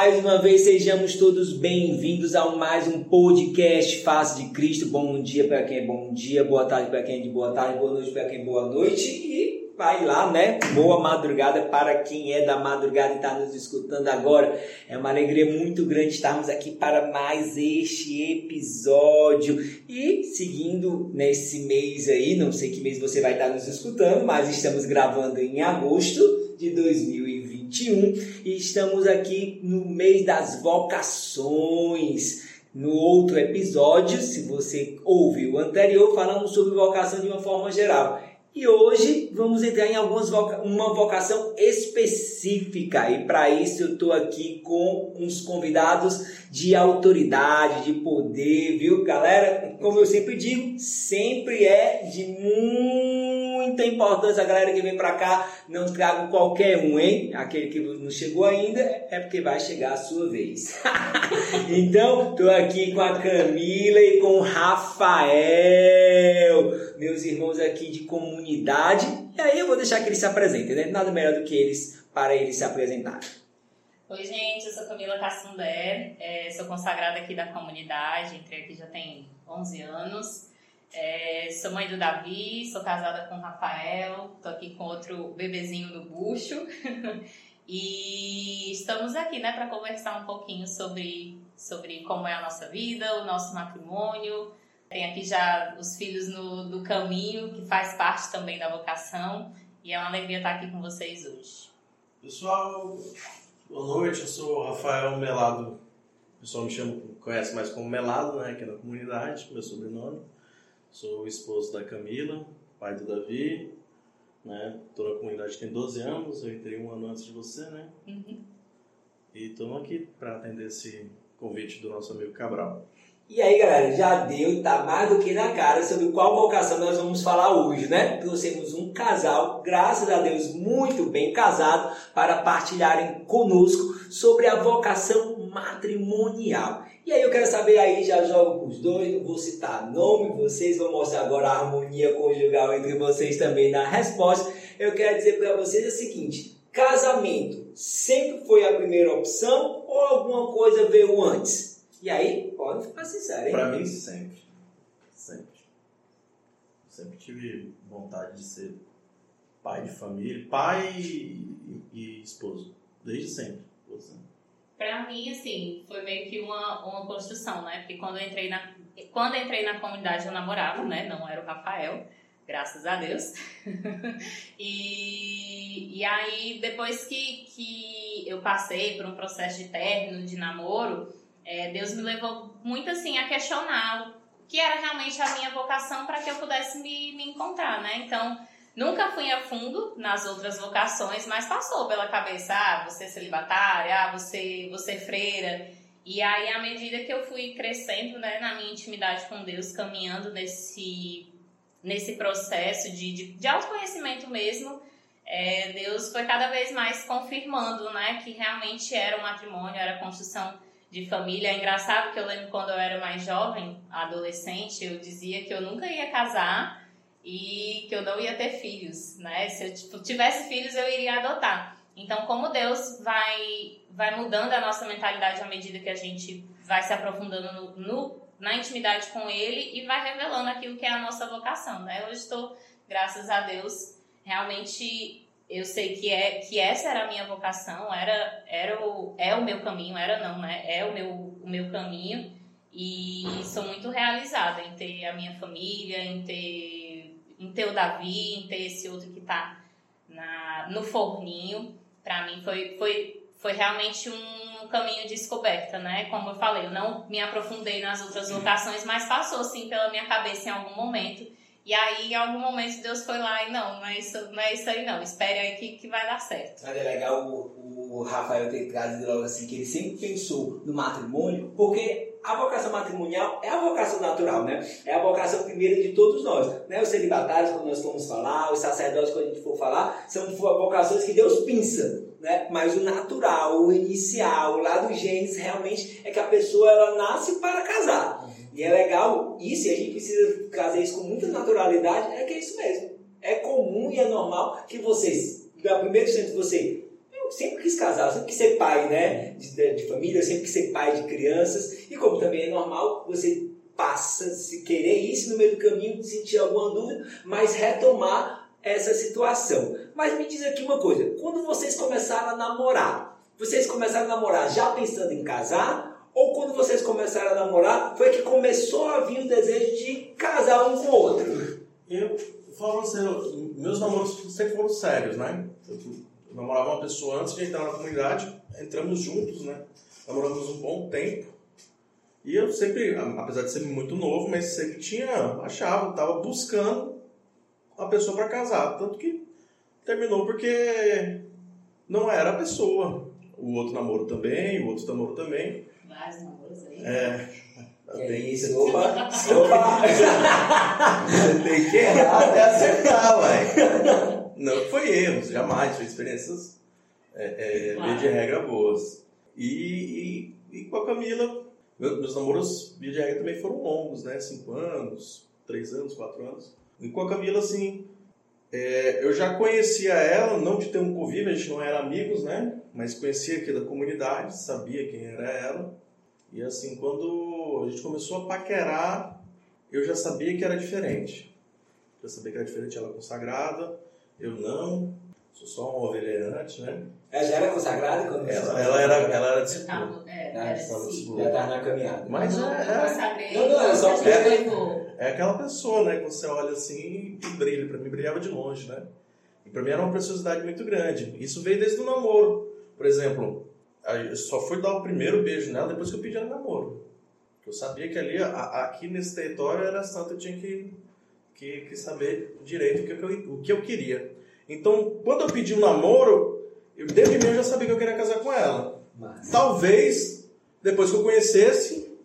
Mais uma vez sejamos todos bem-vindos a mais um podcast Face de Cristo. Bom dia para quem é bom dia, boa tarde para quem é de boa tarde, boa noite para quem é boa noite e vai lá, né? Boa madrugada para quem é da madrugada e está nos escutando agora. É uma alegria muito grande estarmos aqui para mais este episódio e seguindo nesse mês aí, não sei que mês você vai estar nos escutando, mas estamos gravando em agosto de 2020 2021 e estamos aqui no mês das vocações. No outro episódio, se você ouviu o anterior, falamos sobre vocação de uma forma geral. E hoje vamos entrar em algumas voca uma vocação específica e para isso eu estou aqui com uns convidados de autoridade, de poder, viu, galera? Como eu sempre digo, sempre é de muita importância a galera que vem para cá. Não trago qualquer um, hein? Aquele que não chegou ainda é porque vai chegar a sua vez. então, estou aqui com a Camila e com o Rafael meus irmãos aqui de comunidade. E aí eu vou deixar que eles se apresentem, né? Nada melhor do que eles para eles se apresentarem. Oi, gente, eu sou Camila Cassundé, é, sou consagrada aqui da comunidade, entrei aqui já tem 11 anos. É, sou mãe do Davi, sou casada com o Rafael, tô aqui com outro bebezinho do bucho. e estamos aqui, né, para conversar um pouquinho sobre, sobre como é a nossa vida, o nosso matrimônio, tem aqui já os filhos no, do caminho, que faz parte também da vocação. E é uma alegria estar aqui com vocês hoje. Pessoal, boa noite. Eu sou o Rafael Melado. O pessoal me chama, conhece mais como Melado, né? Aqui na comunidade, meu sobrenome. Sou o esposo da Camila, pai do Davi. Né? Tô na comunidade tem 12 anos, eu entrei um ano antes de você, né? Uhum. E estamos aqui para atender esse convite do nosso amigo Cabral. E aí, galera, já deu, tá mais do que na cara sobre qual vocação nós vamos falar hoje, né? Trouxemos um casal, graças a Deus, muito bem casado, para partilharem conosco sobre a vocação matrimonial. E aí eu quero saber aí, já jogo com os dois, não vou citar nome, vocês vão mostrar agora a harmonia conjugal entre vocês também na resposta. Eu quero dizer para vocês o seguinte, casamento sempre foi a primeira opção ou alguma coisa veio antes? E aí, pode ficar sincero, hein? Pra mim, sempre. Sempre. Sempre tive vontade de ser pai de família, pai e, e esposo. Desde sempre. Pra mim, assim, foi meio que uma, uma construção, né? Porque quando eu entrei na, quando entrei na comunidade eu namorava, né? Não era o Rafael, graças a Deus. e, e aí, depois que, que eu passei por um processo de término, de namoro, é, Deus me levou muito assim a questionar o que era realmente a minha vocação para que eu pudesse me, me encontrar, né? Então, nunca fui a fundo nas outras vocações, mas passou pela cabeça, ah, você é celibatária, ah, você, você é freira. E aí, à medida que eu fui crescendo né, na minha intimidade com Deus, caminhando nesse, nesse processo de, de, de autoconhecimento mesmo, é, Deus foi cada vez mais confirmando né, que realmente era o matrimônio, era construção de família. É engraçado que eu lembro quando eu era mais jovem, adolescente, eu dizia que eu nunca ia casar e que eu não ia ter filhos, né? Se eu tipo, tivesse filhos, eu iria adotar. Então, como Deus vai vai mudando a nossa mentalidade à medida que a gente vai se aprofundando no, no na intimidade com Ele e vai revelando aquilo que é a nossa vocação, né? Hoje estou, graças a Deus, realmente eu sei que é que essa era a minha vocação, era era o é o meu caminho, era não, né? É o meu o meu caminho e sou muito realizada em ter a minha família, em ter em ter o Davi, em ter esse outro que tá na no forninho. Para mim foi foi foi realmente um caminho de descoberta, né? Como eu falei, eu não me aprofundei nas outras vocações, mas passou assim pela minha cabeça em algum momento E aí, em algum momento, Deus foi lá e não, não é isso, não é isso aí não, espere aí que, que vai dar certo. Mas é legal o, o Rafael ter trazido logo assim, que ele sempre pensou no matrimônio, porque a vocação matrimonial é a vocação natural, né? É a vocação primeira de todos nós. Né? Os celibatários, quando nós formos falar, os sacerdotes, quando a gente for falar, são vocações que Deus pinça. Né? Mas o natural, o inicial, o lado gênesis, realmente é que a pessoa ela nasce para casar. E é legal isso, e a gente precisa trazer isso com muita naturalidade, é que é isso mesmo. É comum e é normal que vocês, no primeiro instante, você eu sempre quis casar, eu sempre quis ser pai, né? De, de, de, família, eu sempre quis ser pai de crianças. E como também é normal, você passa se querer isso no meio do caminho, sentir alguma dúvida, mas retomar essa situação. Mas me diz aqui uma coisa: quando vocês começaram a namorar, vocês começaram a namorar já pensando em casar? Ou quando vocês começaram a namorar, foi que começou a vir o desejo de casar um com o outro? Eu falo assim, meus namoros sempre foram sérios, né? Eu namorava uma pessoa antes de entrar na comunidade, entramos juntos, né? Namoramos um bom tempo. E eu sempre, apesar de ser muito novo, mas sempre tinha, achava, estava buscando a pessoa para casar. Tanto que terminou porque não era a pessoa. O outro namoro também, o outro namoro também. Vários namoros aí. É. Tem isso, opa, opa! Você tem que errar até acertar, uai. Não foi erros, jamais, foi experiências é, é, claro. de regra boas. E, e, e, com a Camila, meus namoros, via de regra, também foram longos, né? Cinco anos, três anos, quatro anos. E com a Camila, assim, é, eu já conhecia ela, não de ter um convívio, a gente não era amigos, né? Mas conhecia aqui da comunidade, sabia quem era ela. E assim, quando a gente começou a paquerar, eu já sabia que era diferente. Já sabia que era diferente ela consagrada eu não, sou só uma ovelha errante, né? Ela já era consagrada quando ela, ela era Ela era discípula. É, era discípula. Já estava na caminhada. Mas não, é, é, não, não, é só porque... É, é aquela pessoa, né, que você olha assim e brilha. Para mim, brilhava de longe, né? E para mim era uma preciosidade muito grande. Isso veio desde o namoro. Por exemplo, eu só fui dar o primeiro beijo nela depois que eu pedi ela namoro. Eu sabia que ali, aqui nesse território, era santo, eu tinha que que, que saber direito o que, eu, o que eu queria. Então, quando eu pedi um namoro, eu, desde mim eu já sabia que eu queria casar com ela. Mas... Talvez, depois que eu conhecesse,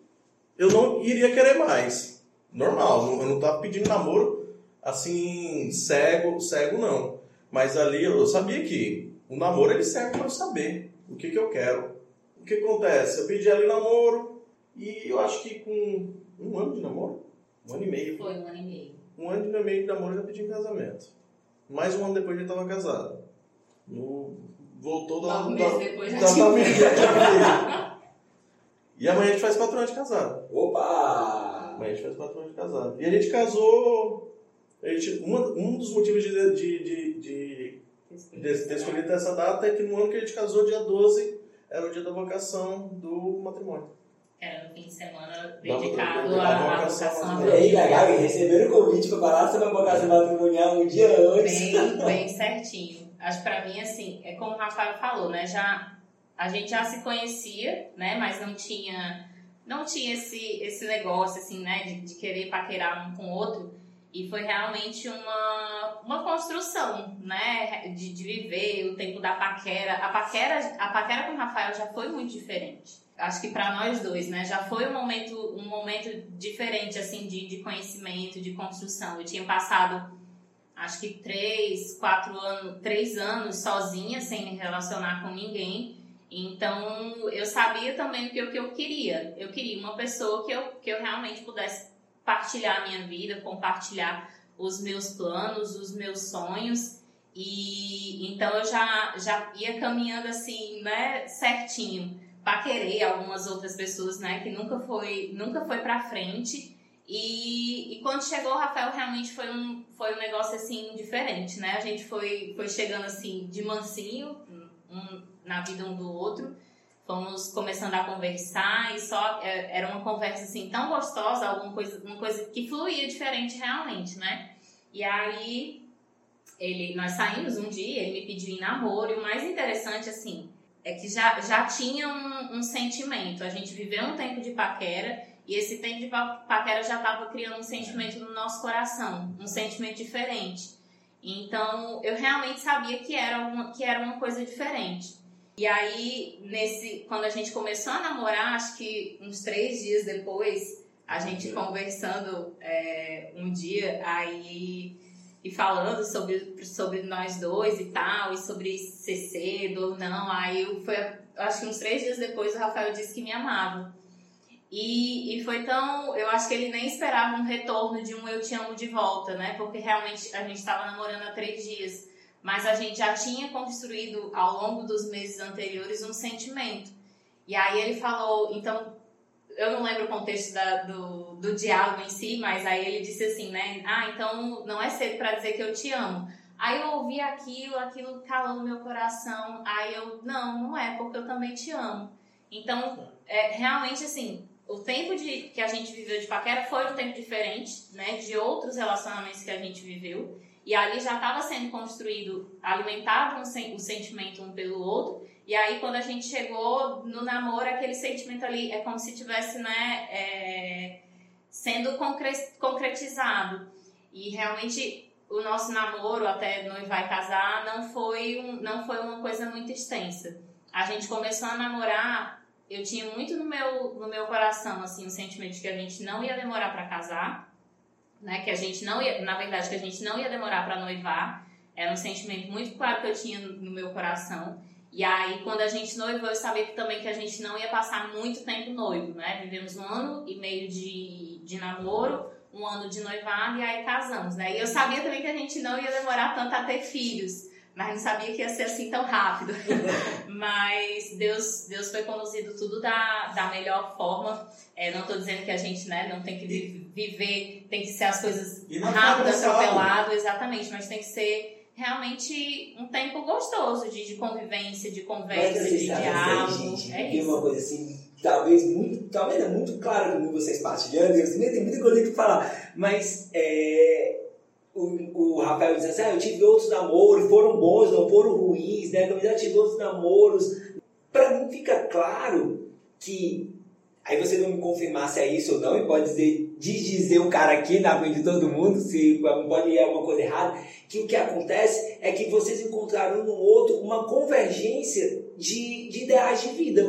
eu não iria querer mais. Normal, eu não estava pedindo namoro assim, cego, cego não. Mas ali eu sabia que o namoro ele serve para eu saber o que, que eu quero. O que acontece? Eu pedi ela em namoro e eu acho que com um ano de namoro, um ano e meio. Foi um ano e meio. Um ano e meio de namoro eu já pedi em casamento. Mais um ano depois eu já estava casado. No, voltou da, um da, depois já tinha. E amanhã a gente faz quatro anos de casado. Opa! Amanhã a gente faz quatro anos de casado. E a gente casou. A gente, um, um dos motivos de, de, de, de ter escolhido essa data é que no ano que a gente casou, dia 12, era o dia da vocação do matrimônio. Era no fim de semana dedicado à vocação E aí, legal, e receberam o convite para falar sobre a vocação matrimonial um dia antes. Bem, bem certinho. Acho que pra mim, assim, é como o Rafael falou, né? Já, a gente já se conhecia, né? Mas não tinha, não tinha esse, esse negócio, assim, né? De, de querer paquerar um com o outro. E foi realmente uma, uma construção, né? De, de viver o tempo da paquera. A paquera, a paquera com o Rafael já foi muito diferente acho que para nós dois, né, já foi um momento, um momento diferente, assim, de, de conhecimento, de construção. Eu tinha passado, acho que três, quatro anos, três anos sozinha, sem me relacionar com ninguém. Então, eu sabia também o que, o que eu queria. Eu queria uma pessoa que eu, que eu realmente pudesse partilhar a minha vida, compartilhar os meus planos, os meus sonhos. E então eu já, já ia caminhando assim, né, certinho paquerei algumas outras pessoas, né, que nunca foi, nunca foi pra frente. E, e quando chegou o Rafael, realmente foi um, foi um negócio assim diferente, né? A gente foi, foi chegando assim de mansinho, um, na vida um do outro. Fomos começando a conversar e só é, era uma conversa assim tão gostosa, alguma coisa, uma coisa que fluía diferente realmente, né? E aí ele, nós saímos um dia, ele me pediu em namoro e o mais interessante assim, é que já, já tinha um, um, sentimento. A gente viveu um tempo de paquera E esse tempo de paquera já estava criando um sentimento no nosso coração, um sentimento diferente. Então, eu realmente sabia que era uma, que era uma coisa diferente. E aí, nesse, quando a gente começou a namorar, acho que uns três dias depois, a gente conversando é, um dia, aí e falando sobre, sobre nós dois e tal, e sobre ser cedo ou não. Aí foi, acho que uns três dias depois o Rafael disse que me amava. E, e foi tão. Eu acho que ele nem esperava um retorno de um eu te amo de volta, né? Porque realmente a gente estava namorando há três dias. Mas a gente já tinha construído ao longo dos meses anteriores um sentimento. E aí ele falou, então eu não lembro o contexto da, do, do diálogo em si, mas aí ele disse assim, né? Ah, então não é cedo para dizer que eu te amo. Aí eu ouvi aquilo, aquilo calou no meu coração. Aí eu, não, não é, porque eu também te amo. Então, é, realmente, assim, o tempo de, que a gente viveu de paquera foi um tempo diferente, né? De outros relacionamentos que a gente viveu. E ali já estava sendo construído, alimentado um, o sentimento um pelo outro. E aí, quando a gente chegou no namoro, aquele sentimento ali é como se tivesse, né, é, sendo concretizado. E realmente, o nosso namoro, até noivar e casar, não foi, um, não foi uma coisa muito extensa. A gente começou a namorar, eu tinha muito no meu, no meu coração, assim, o sentimento de que a gente não ia demorar para casar, né, que a gente não ia, na verdade, que a gente não ia demorar para noivar. Era um sentimento muito claro que eu tinha no meu coração. E aí, quando a gente noivou, eu sabia também que a gente não ia passar muito tempo noivo, né? Vivemos um ano e meio de, de namoro, um ano de noivado e aí casamos, né? E eu sabia também que a gente não ia demorar tanto a ter filhos, mas não sabia que ia ser assim tão rápido. mas Deus, Deus foi conduzido tudo da, da melhor forma. É, não estou dizendo que a gente né, não tem que viver, tem que ser as coisas rápidas, atropelado, exatamente, mas tem que ser realmente um tempo gostoso de, de convivência, de conversa, de diálogo. Gente, é isso. uma coisa assim, talvez muito, talvez é muito claro como vocês partilhando, eu também tem muita coisa para falar, mas é, o, o Rafael diz assim, ah, eu tive outros namoros, foram bons, não foram ruins, né? Eu já tive outros namoros. Para mim fica claro que Aí você não me confirmar se é isso ou não, e pode dizer, dizer o cara aqui na frente de todo mundo, se pode ir alguma coisa errada, que o que acontece é que vocês encontraram no outro uma convergência de, de ideais de vida.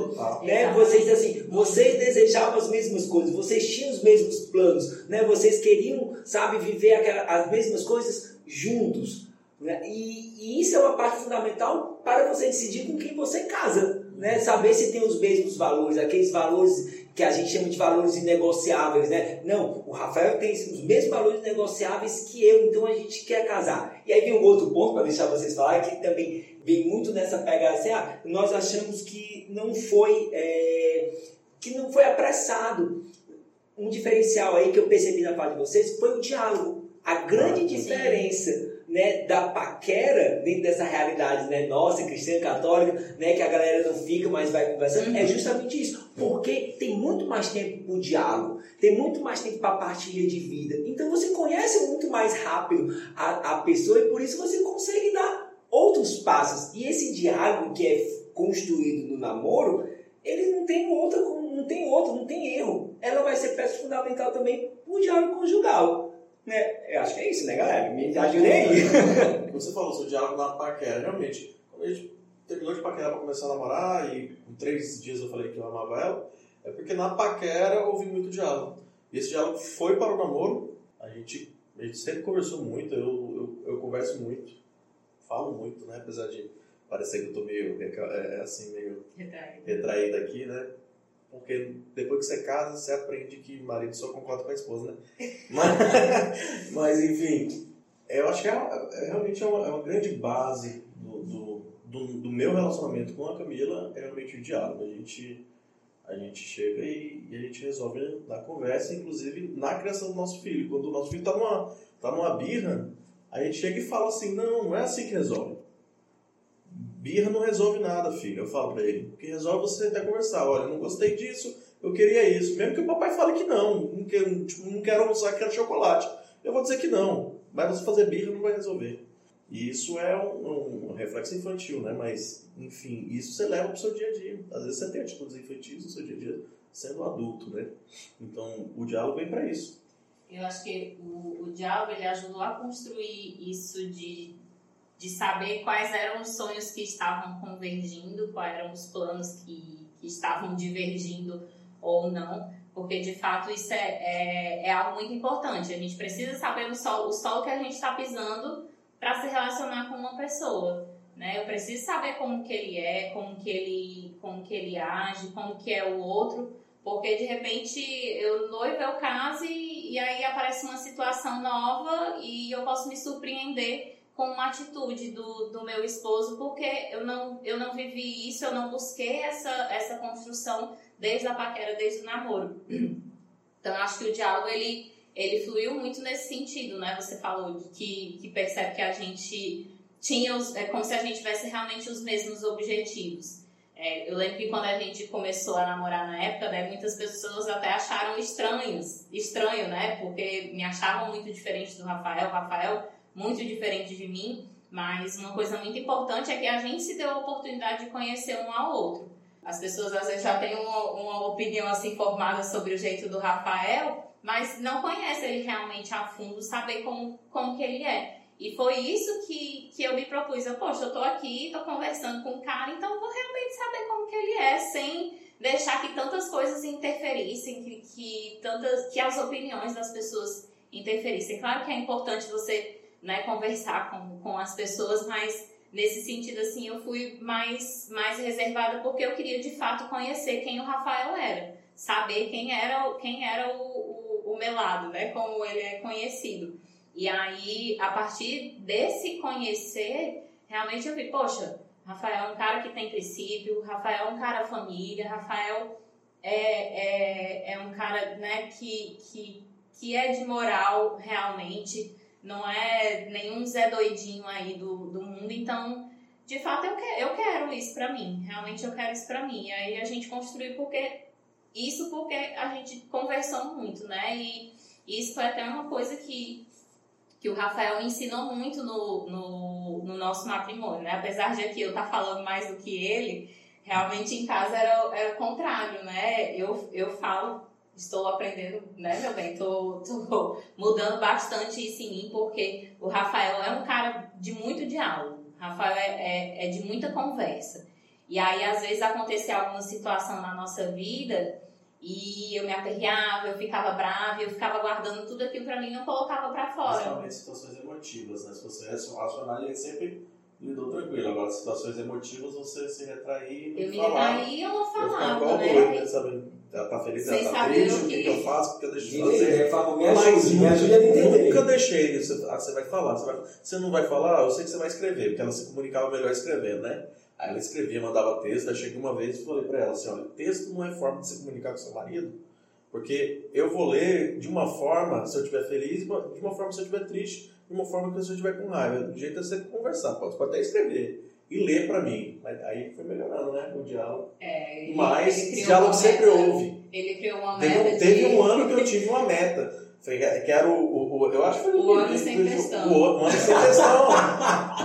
Né? Vocês, assim, vocês desejavam as mesmas coisas, vocês tinham os mesmos planos, né? vocês queriam, sabe, viver aquela, as mesmas coisas juntos. Né? E, e isso é uma parte fundamental para você decidir com quem você casa. Né? Saber se tem os mesmos valores, aqueles valores que a gente chama de valores inegociáveis, né? Não, o Rafael tem os mesmos valores negociáveis que eu, então a gente quer casar. E aí vem um outro ponto para deixar vocês falarem, que também vem muito nessa pegada assim, ah, nós achamos que não foi, é, que não foi apressado. Um diferencial aí que eu percebi na parte de vocês foi o diálogo. A grande diferença né, da paquera dentro dessa realidade né, nossa, cristã, católica, né, que a galera não fica, mas vai conversando, uhum. é justamente isso. Porque tem muito mais tempo para o diálogo, tem muito mais tempo para a partilha de vida. Então você conhece muito mais rápido a, a pessoa e por isso você consegue dar outros passos. E esse diálogo que é construído no namoro, ele não tem outra, não tem outro, não tem erro. Ela vai ser peça fundamental também o diálogo conjugal. Né? Eu acho que é isso, né, galera? Me ajudem aí. Você falou sobre diálogo na paquera. Realmente, quando a gente terminou de paquerar para começar a namorar e com três dias eu falei que eu amava ela, é porque na paquera houve muito diálogo. E esse diálogo foi para o namoro. A gente, a gente sempre conversou muito, eu, eu, eu converso muito, falo muito, né? Apesar de parecer que eu tô meio, é, é assim, meio retraído aqui, né? Porque depois que você casa, você aprende que marido só concorda com a esposa, né? Mas, mas enfim, eu acho que é, é realmente é uma, é uma, grande base do, do, do, do, meu relacionamento com a Camila, é realmente o diálogo. A gente, a gente chega e, e, a gente resolve na conversa, inclusive na criação do nosso filho. Quando o nosso filho está numa, tá numa birra, a gente chega e fala assim, não, não é assim que resolve. Birra não resolve nada, filho. Eu falo pra ele. O que resolve é você até conversar. Olha, não gostei disso, eu queria isso. Mesmo que o papai fale que não. Não quero, tipo, não quero almoçar, quero chocolate. Eu vou dizer que não. Mas você fazer birra não vai resolver. E isso é um, um, reflexo infantil, né? Mas, enfim, isso você leva pro seu dia a dia. Às vezes você tem atitudes infantis no seu dia a dia. sendo adulto, né? Então, o diálogo vem para isso. Eu acho que o, o diálogo ele ajudou a construir isso de, de saber quais eram os sonhos que estavam convergindo, quais eram os planos que, que estavam divergindo ou não, porque de fato isso é, é, é algo muito importante. A gente precisa saber o solo, o solo que a gente está pisando para se relacionar com uma pessoa. Né? Eu preciso saber como que ele é, como que ele, como que ele age, como que é o outro, porque de repente eu noivo eu caso e, e aí aparece uma situação nova e eu posso me surpreender com uma atitude do, do meu esposo, porque eu não, eu não vivi isso, eu não busquei essa, essa construção desde a paquera, desde o namoro. Então, eu acho que o diálogo, ele, ele fluiu muito nesse sentido, né? Você falou que, que percebe que a gente tinha, os, é como se a gente tivesse realmente os mesmos objetivos. É, eu lembro que quando a gente começou a namorar na época, né, muitas pessoas até acharam estranhos, estranho, né? Porque me achavam muito diferente do Rafael, Rafael muito diferente de mim. Mas uma coisa muito importante é que a gente se deu a oportunidade de conhecer um ao outro. As pessoas às vezes já têm uma, uma opinião assim formada sobre o jeito do Rafael, mas não conhecem ele realmente a fundo, saber como, como que ele é. E foi isso que, que eu me propus. Eu, poxa, eu tô aqui, tô conversando com o cara, então eu vou realmente saber como que ele é, sem deixar que tantas coisas interferissem, que, que, tantas, que as opiniões das pessoas interferissem. Claro que é importante você né, conversar com, com as pessoas, mas nesse sentido, assim, eu fui mais, mais reservada porque eu queria de fato conhecer quem o Rafael era, saber quem era, quem era o, o, o Melado, né, como ele é conhecido. E aí, a partir desse conhecer, realmente eu vi, poxa, Rafael é um cara que tem princípio, Rafael é um cara família, Rafael é, é, é um cara né, que, que, que é de moral realmente, não é nenhum Zé doidinho aí do, do mundo, então de fato eu, que, eu quero isso pra mim, realmente eu quero isso pra mim. E aí a gente construiu porque isso porque a gente conversou muito, né? E isso foi até uma coisa que que o Rafael ensinou muito no, no, no nosso matrimônio, né? Apesar de aqui eu estar tá falando mais do que ele, realmente em casa era, era o contrário, né? Eu, eu falo, estou aprendendo, né, meu bem? Tô, tô mudando bastante isso em mim, porque o Rafael é um cara de muito diálogo. O Rafael é, é, é de muita conversa. E aí, às vezes, acontecia alguma situação na nossa vida e eu me aperreava, eu ficava brava, eu ficava guardando tudo aquilo pra mim e não colocava pra fora. Principalmente situações emotivas, né? Se você é racional, ele sempre lidou tranquilo. Agora, situações emotivas, você se retrair e Eu me retraí e eu não falava, eu né? doido, né? Ela tá feliz, ela tá triste, o que, que- eu faço, o que eu deixo de fazer. né? Fala, me ajude, me ajude a entender. Nunca deixei. Você, ah, você vai falar. Você, vai- você não vai falar, eu sei que você vai escrever, porque ela se comunicava melhor escrevendo, né? Aí ela escrevia, mandava texto, aí cheguei uma vez e falei pra ela assim, olha, texto não é forma de se comunicar com seu marido, porque eu vou ler de uma forma se eu estiver feliz, de uma forma se eu estiver triste, de uma forma que se eu estiver com raiva. O jeito é você conversar, pode, pode até escrever e ler pra mim. Mas aí foi melhorando, né? O diálogo. É, ele- Mas ele diálogo sempre meta- houve. Ele criou uma Teve, meta teve de... um ano que eu tive uma meta. Foi que era o, o, o- Eu acho que foi O ano sem questão. O, o ano sem questão.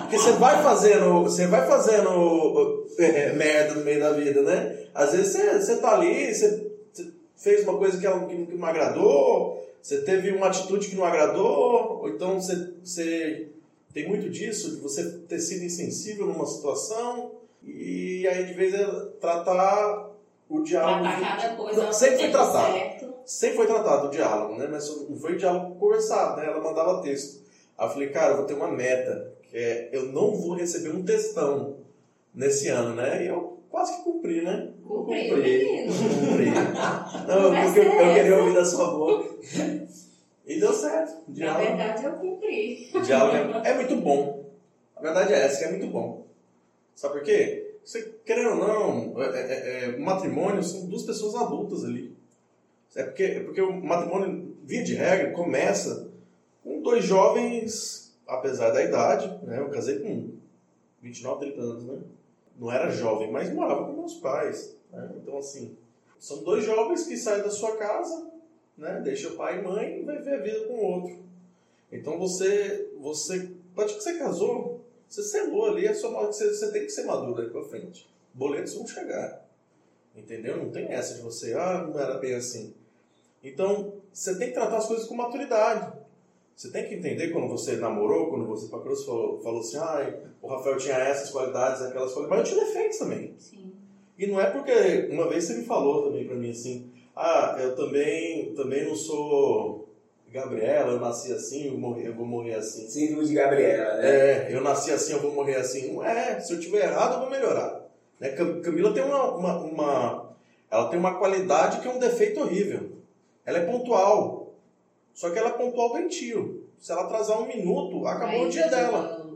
Porque você vai fazendo. Você vai fazendo é, merda no meio da vida, né? Às vezes você, você tá ali, você, fez uma coisa que, ela- que, que não agradou, você teve uma atitude que não agradou, ou então você, você tem muito disso, de você ter sido insensível numa situação, e aí de vez em tratar o diálogo. Tratar cada coisa Não, sempre foi tratado certo. sempre foi tratado o diálogo, né? Mas não foi diálogo conversado, né? Ela mandava texto. Aí eu falei, cara, eu vou ter uma meta, que é eu não vou receber um textão nesse ano, né? E eu quase que cumpri, né? Cumpriu, menino. Cumpri. Não, Vai porque eu, eu queria ouvir da sua boca. E deu certo. Na Diálogo, verdade, eu cumpri. diálogo é, é muito bom. A verdade é essa, que é muito bom. Sabe por quê? Você, querendo ou não, é, é, é, matrimônio são duas pessoas adultas ali. É porque, é porque o matrimônio, via de regra, começa com dois jovens, apesar da idade, né? Eu casei com 29, 30 anos, né? Não era jovem, mas morava com meus pais. né? Então, assim, são dois jovens que saem da sua casa, né? Deixa o pai e mãe e vai ver a vida com o outro. Então, você, você, pode que você casou, você selou ali, a sua, você, você tem que ser maduro aí pra frente. Boletos vão chegar. Entendeu? Não tem essa de você, ah, não era bem assim. Então, você tem que tratar as coisas com maturidade. Você tem que entender quando você namorou, quando você paquerou, você falou, falou assim, ah, o Rafael tinha essas qualidades, aquelas qualidades, mas eu tinha defeitos também. Sim. E não é porque, uma vez você me falou também pra mim assim, ah, eu também, também não sou Gabriela, eu nasci assim, eu, morri, eu vou morrer assim. Síndrome de Gabriela, né? É, eu nasci assim, eu vou morrer assim. Não é, se eu tiver errado, eu vou melhorar. Né? Cam- Camila tem uma, uma, uma- ela tem uma qualidade que é um defeito horrível. Ela é pontual. Só que ela é pontual doentio. Se ela atrasar um minuto, acabou o dia dela.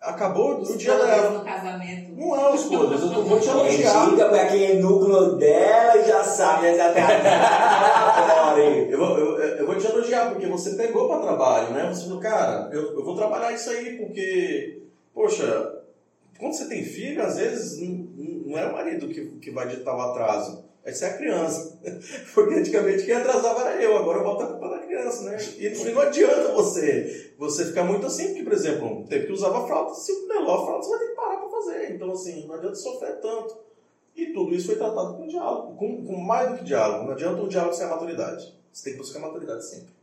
Acabou o dia dela. no casamento. Não é os coisas, eu tô, vou te É, elogiar. diga pra quem é núcleo dela já sabe, já tá? Eu vou, eu, eu vou te elogiar, porque você pegou para trabalho, né? Você falou, cara, eu, eu vou trabalhar isso aí, porque, poxa, quando você tem filho, às vezes não, não é o marido que, que vai ditar o atraso, é ser a criança. Porque antigamente quem atrasava era eu, agora eu boto a culpa criança, né? E não, não adianta você, você ficar muito assim, porque, por exemplo, teve que usava fralda, se melou a fralda, você vai ter que parar para fazer. Então, assim, não adianta sofrer tanto. E tudo isso foi tratado com diálogo, com, com mais do que diálogo. Não adianta um diálogo sem a maturidade. Você tem que buscar maturidade sempre.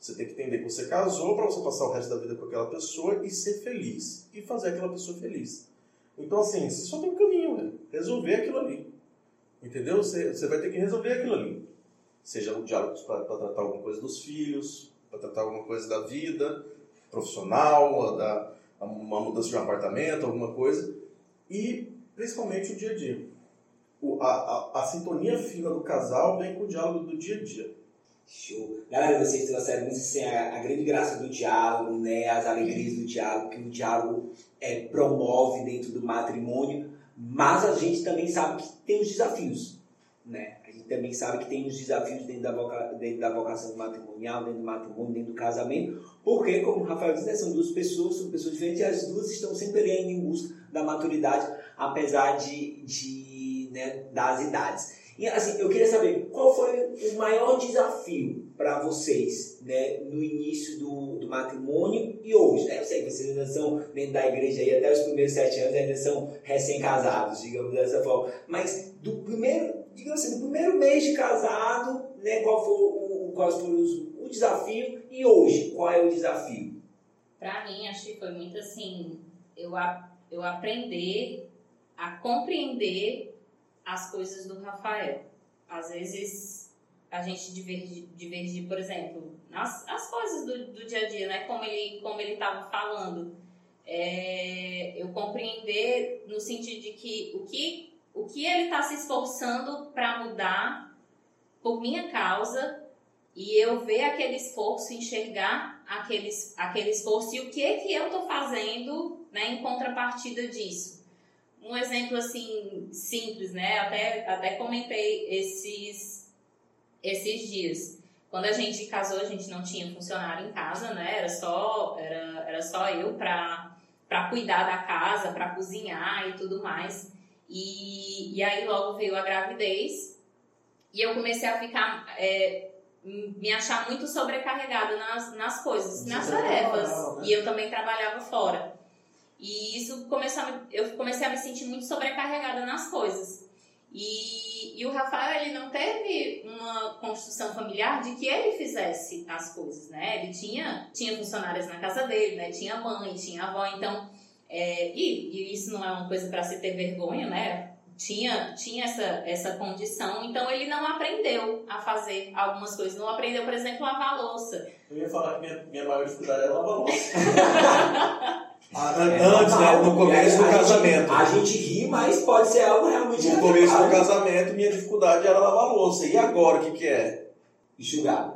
Você tem que entender que você casou para você passar o resto da vida com aquela pessoa e ser feliz. E fazer aquela pessoa feliz. Então, assim, você só tem um caminho, velho. Resolver aquilo ali. Entendeu? Você, você vai ter que resolver aquilo ali. Seja o diálogo para tratar alguma coisa dos filhos, para tratar alguma coisa da vida profissional, da, uma mudança de um apartamento, alguma coisa. E, principalmente, o dia a dia. O- a, a, a sintonia fina do casal vem com o diálogo do dia a dia. Show. Galera, vocês trouxeram muito assim, a, a grande graça do diálogo, né? As alegrias do diálogo, que o diálogo é, promove dentro do matrimônio, mas a gente também sabe que tem os desafios, né? Também sabe que tem os desafios dentro da, voca, dentro da vocação matrimonial, dentro do matrimônio, dentro do casamento, porque, como o Rafael disse, né, são duas pessoas, são pessoas diferentes, e as duas estão sempre ali em busca da maturidade, apesar de, de né, das idades. E assim, eu queria saber qual foi o maior desafio para vocês, né, no início do, do matrimônio e hoje, né? Eu sei que vocês ainda são dentro da igreja aí até os primeiros sete anos ainda são recém-casados, digamos dessa forma. Mas do primeiro, digamos assim, do primeiro mês de casado, né, qual foi o, qual foi os, o desafio e hoje, qual é o desafio? Pra mim, acho que foi muito assim, eu, a- eu aprender a compreender as coisas do Rafael. Às vezes a gente diverge, diverge por exemplo, nas as coisas do, do dia a dia, né? Como ele como ele estava falando. É, eu compreender no sentido de que o que, o que ele está se esforçando para mudar por minha causa e eu ver aquele esforço, enxergar aquele, aquele esforço e o que que eu estou fazendo né, em contrapartida disso. Um exemplo assim simples, né? Até, até comentei esses, esses dias. Quando a gente casou, a gente não tinha funcionário em casa, né? Era só, era, era só eu para para cuidar da casa, para cozinhar e tudo mais. E, e aí logo veio a gravidez e eu comecei a ficar é, me achar muito sobrecarregada nas, nas coisas, nas tarefas. né? E eu também trabalhava fora. E isso começou a me- eu comecei a me sentir muito sobrecarregada nas coisas. E, e o Rafael, ele não teve uma construção familiar de que ele fizesse as coisas, né? Ele tinha, tinha funcionárias na casa dele, né? Tinha mãe, tinha avó, então... é, e, e isso não é uma coisa para se ter vergonha, né? Tinha, tinha essa, essa condição, então ele não aprendeu a fazer algumas coisas. Não aprendeu, por exemplo, a lavar louça. Eu ia falar que minha, minha maior dificuldade era lavar louça. Ah, É Antes, né? No começo do A gente- casamento. A gente ri, mas pode ser algo realmente No começo do casamento, minha dificuldade era lavar louça. E agora, o que, que é? Enxugar.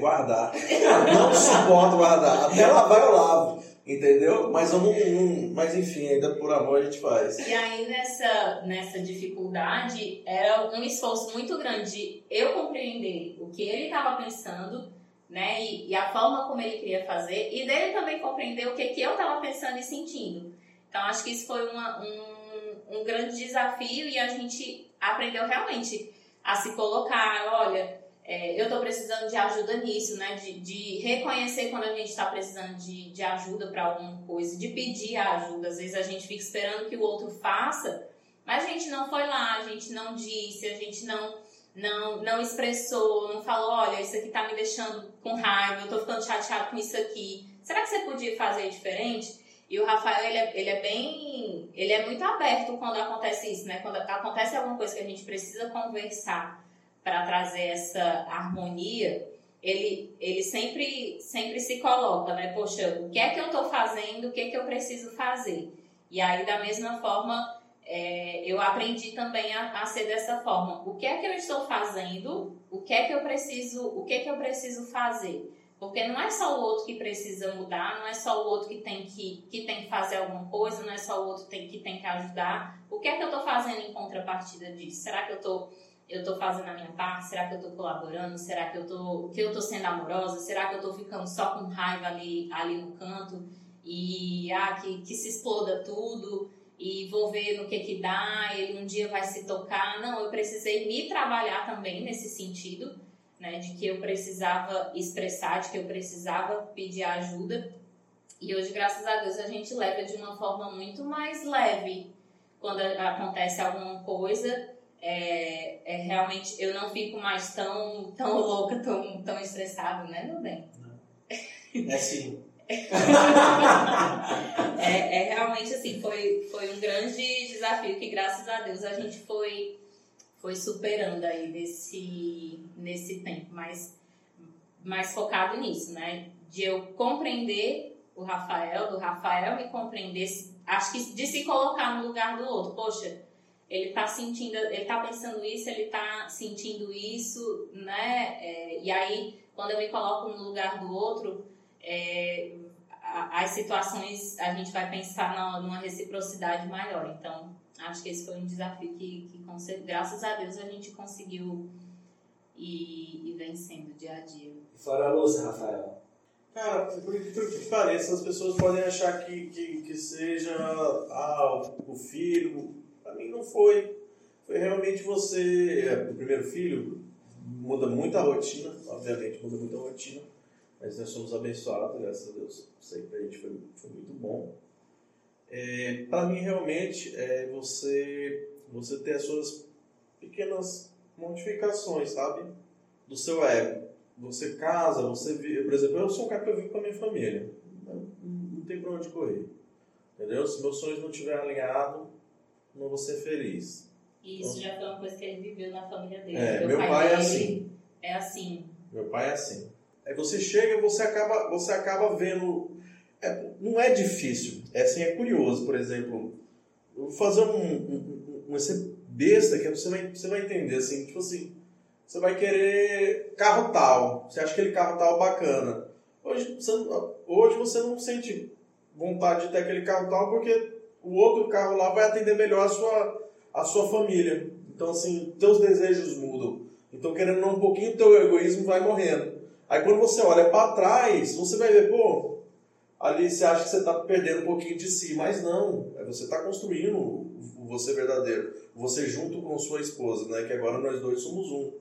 Guardar. Não suporto guardar. Até lavar eu lavo. Entendeu? Mas não, não- Mas enfim, ainda por amor a gente faz. E aí, nessa, nessa dificuldade, era um esforço muito grande de eu compreender o que ele estava pensando, né? E, e a forma como ele queria fazer, e dele também compreender o que, que eu estava pensando e sentindo. Então, acho que isso foi uma- um, um grande desafio e a gente aprendeu realmente a se colocar, olha. É, eu estou precisando de ajuda nisso, né? De, de reconhecer quando a gente está precisando de, de ajuda para alguma coisa, de pedir ajuda. Às vezes a gente fica esperando que o outro faça, Mas a gente não foi lá, a gente não disse, a gente não não, não expressou, não falou, olha, isso aqui tá me deixando com raiva, eu tô ficando chateado com isso aqui. Será que você podia fazer diferente? E o Rafael, ele é, ele é bem. Ele é muito aberto quando acontece isso, né? Quando acontece alguma coisa que a gente precisa conversar para trazer essa harmonia, ele, ele sempre, sempre se coloca, né? Poxa, o que é que eu tô fazendo, o que é que eu preciso fazer? E aí, da mesma forma, é, eu aprendi também a, a, ser dessa forma. O que é que eu estou fazendo? O que é que eu preciso? O que é que eu preciso fazer? Porque não é só o outro que precisa mudar, não é só o outro que tem que, que tem que fazer alguma coisa, não é só o outro que tem, que tem que ajudar. O que é que eu estou fazendo em contrapartida disso? Será que eu estou eu tô fazendo a minha parte? Será que eu estou colaborando? Será que eu tô que eu tô sendo amorosa? Será que eu estou ficando só com raiva ali ali no canto e ah, que, que se exploda tudo? e vou ver no que que dá, ele um dia vai se tocar. Não, eu precisei me trabalhar também nesse sentido, né, de que eu precisava expressar, de que eu precisava pedir ajuda. E hoje, graças a Deus, a gente leva de uma forma muito mais leve quando acontece alguma coisa. É, é realmente eu não fico mais tão tão louca, tão tão estressada, né, meu bem? É sim. é, é realmente assim, foi, foi um grande desafio que graças a Deus a gente foi, foi superando aí nesse, nesse tempo, mas mais focado nisso, né? De eu compreender o Rafael, do Rafael me compreender, acho que de se colocar no lugar do outro. Poxa, ele tá sentindo, ele tá pensando isso, ele tá sentindo isso, né? É, e aí, quando eu me coloco no lugar do outro, é, as situações a gente vai pensar numa reciprocidade maior. Então, acho que esse foi um desafio que, que graças a Deus, a gente conseguiu ir, ir vencendo dia a dia. Fora a louça, Rafael. Cara, por, por que pareça, as pessoas podem achar que, que, que seja ah, o filho. Para mim não foi. Foi realmente você. É, o primeiro filho muda muito a rotina, obviamente muda muito a rotina mas nós somos abençoados, graças a Deus. Isso aí pra gente foi, foi muito bom. É, para mim, realmente, é você, você ter as suas pequenas modificações, sabe? Do seu ego. Você casa, você vive. Por exemplo, eu sou um cara que eu vivo com a minha família. Não, não tem pra onde correr. Entendeu? Se meus sonhos não estiverem alinhados, não vou ser feliz. E isso então, já foi uma coisa que ele viveu na família dele. É, meu, meu pai, pai é assim. É assim. Meu pai é assim. Aí você chega e você acaba, você acaba vendo. É, não é difícil, é assim, é curioso, por exemplo. vou fazer um, um, um, um besta que você vai, você vai entender, assim, tipo assim, você vai querer carro tal, você acha aquele carro tal bacana. Hoje você, hoje você não sente vontade de ter aquele carro tal porque o outro carro lá vai atender melhor a sua, a sua família. Então, assim, teus desejos mudam. Então, querendo um pouquinho, teu egoísmo vai morrendo. Aí quando você olha para trás, você vai ver, pô, ali você acha que você está perdendo um pouquinho de si, mas não, é você está construindo o você verdadeiro, você junto com sua esposa, né? Que agora nós dois somos um,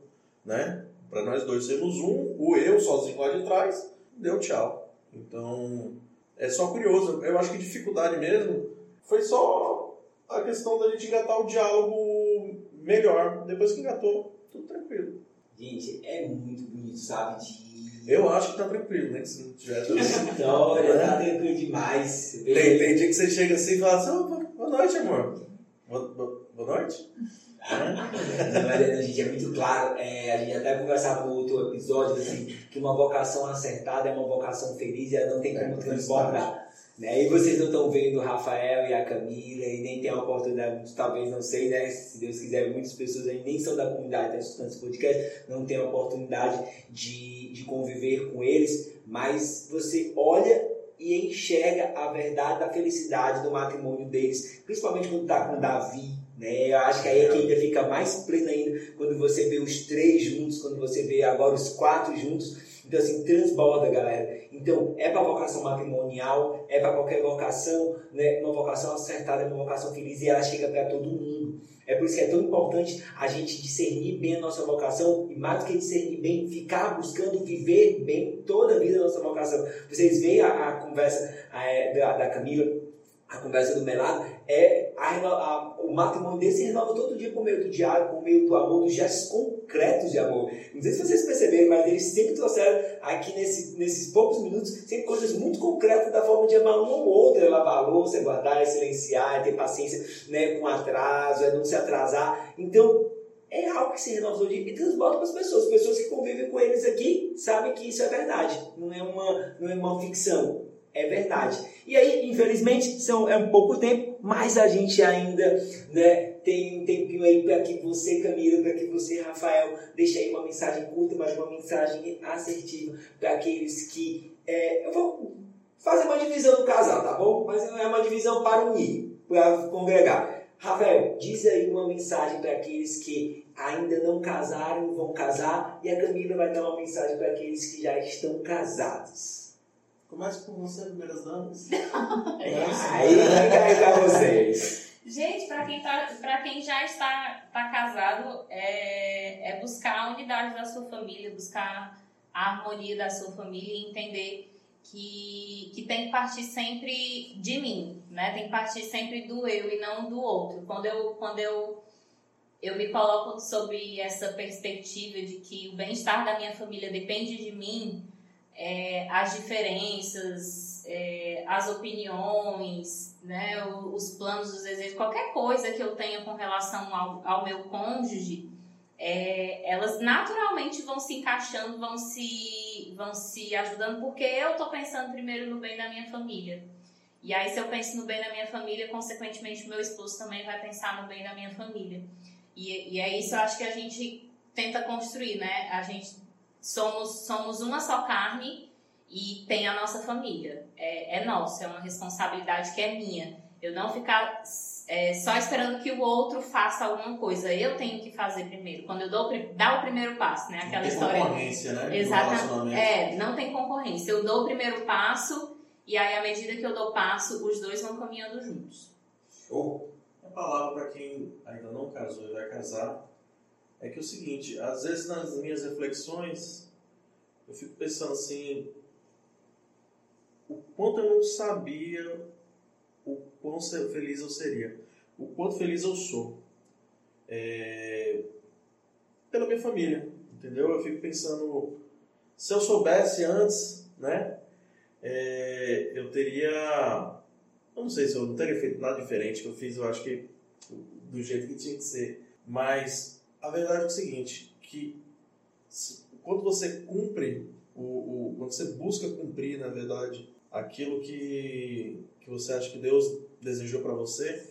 né? Para nós dois sermos um, o eu sozinho lá de trás, deu tchau. Então, é só curioso. Eu acho que dificuldade mesmo foi só a questão da gente engatar o diálogo melhor. Depois que engatou, tudo tranquilo. Gente, é muito bonito, sabe? De eu acho que tá tranquilo, né? Se não tiver Olha, tá tranquilo demais. Tem, tem dia que você chega assim e fala assim, oh, boa noite, amor. Boa, boa, boa noite. Mariana, gente, é muito claro. É, a gente até conversava no outro episódio assim, que uma vocação acertada é uma vocação feliz e ela não tem como é, transbordar. Né? E vocês não estão vendo o Rafael e a Camila e nem tem a oportunidade, talvez não sei, né? Se Deus quiser, muitas pessoas aí nem são da comunidade, estão escutando esse podcast, não tem a oportunidade de, de conviver com eles, mas você olha e enxerga a verdade da felicidade do matrimônio deles, principalmente quando está com Davi, né? Eu acho que aí é que ainda fica mais pleno ainda quando você vê os três juntos, quando você vê agora os quatro juntos. Então, assim, transborda, galera. Então, é para vocação matrimonial, é para qualquer vocação, né? Uma vocação acertada, uma vocação feliz e ela chega para todo mundo. É por isso que é tão importante a gente discernir bem a nossa vocação e mais do que discernir bem, ficar buscando viver bem toda a vida da nossa vocação. Vocês veem a, a conversa a, é, da, da Camila, a conversa do Melado, é a, a, o matrimônio dele se renova todo dia por meio do diálogo, por meio do amor, dos gestos concretos de amor. Não sei se vocês perceberam, mas eles sempre trouxeram aqui nesse, nesses poucos minutos sempre coisas muito concretas da forma de amar um ao outro. É lavar a louça, é guardar, é silenciar, é ter paciência né, com atraso, é não se atrasar. Então, é algo que se renova todo dia e transborda para as pessoas. Pessoas que convivem com eles aqui sabem que isso é verdade, não é uma, não é uma ficção é verdade. E aí, infelizmente, são, é um pouco tempo, mas a gente ainda né, tem um tempinho aí para que você, Camila, para que você, Rafael, deixe aí uma mensagem curta, mas uma mensagem assertiva para aqueles que. É, eu vou fazer uma divisão do casal, tá bom? Mas é uma divisão para unir, para congregar. Rafael, diz aí uma mensagem para aqueles que ainda não casaram, vão casar, e a Camila vai dar uma mensagem para aqueles que já estão casados. Começa com você, primeiras damas. Aí vai cair pra vocês. Gente, para quem, tá, pra quem já está, tá casado, é, é buscar a unidade da sua família, buscar a harmonia da sua família e entender que, que tem que partir sempre de mim, né? Tem que partir sempre do eu e não do outro. Quando eu, quando eu, eu me coloco sobre essa perspectiva de que o bem-estar da minha família depende de mim, é, as diferenças, é, as opiniões, né, os planos, os desejos, qualquer coisa que eu tenha com relação ao, ao meu cônjuge, é, elas naturalmente vão se encaixando, vão se, vão se ajudando, porque eu estou pensando primeiro no bem da minha família. E aí, se eu penso no bem da minha família, consequentemente, meu esposo também vai pensar no bem da minha família. E, e é isso, eu acho que a gente tenta construir, né? A gente somos, somos uma só carne e tem a nossa família. É, é nossa, é uma responsabilidade que é minha. Eu não ficar é, só esperando que o outro faça alguma coisa. Eu tenho que fazer primeiro. Quando eu dou dar o primeiro passo, né? Aquela não tem história. Concorrência, né? Exatamente. É, não tem concorrência. Eu dou o primeiro passo e aí, à medida que eu dou passo, os dois vão caminhando juntos. Oh. A palavra para quem ainda não casou e vai casar é que é o seguinte, às vezes nas minhas reflexões, eu fico pensando assim, o quanto eu não sabia o quão feliz eu seria, o quanto feliz eu sou. É, pela minha família, entendeu? Eu fico pensando, se eu soubesse antes, né, é, eu teria, eu não sei se eu não teria feito nada diferente que eu fiz, eu acho que do jeito que tinha que ser, mas a verdade é o seguinte, que quando você cumpre, o, o, quando você busca cumprir, na verdade, aquilo que, que você acha que Deus desejou para você,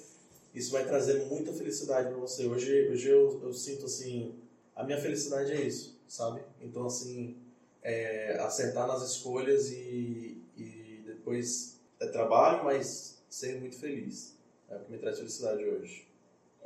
isso vai trazer muita felicidade para você. Hoje, hoje eu, eu sinto assim, a minha felicidade é isso, sabe? Então, assim, é, acertar nas escolhas e, e depois é trabalho, mas ser muito feliz. É o que me traz felicidade hoje.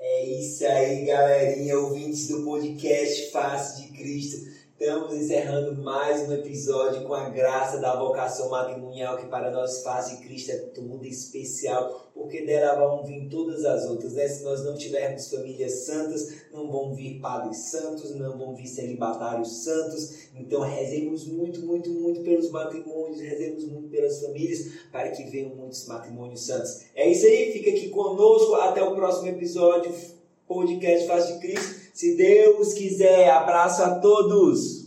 É isso aí, galerinha, ouvintes do podcast Face de Cristo. Estamos encerrando mais um episódio com a graça da vocação matrimonial, que para nós Face de Cristo é tudo especial, porque dela vão vir todas as outras. Né? Se nós não tivermos famílias santas, não vão vir padres santos, não vão vir celibatários santos. Então rezemos muito, muito, muito pelos matrimônios, rezemos muito pelas famílias, para que venham muitos matrimônios santos. É isso aí, fica aqui conosco, até o próximo episódio, podcast Face de Cristo. Se Deus quiser, abraço a todos!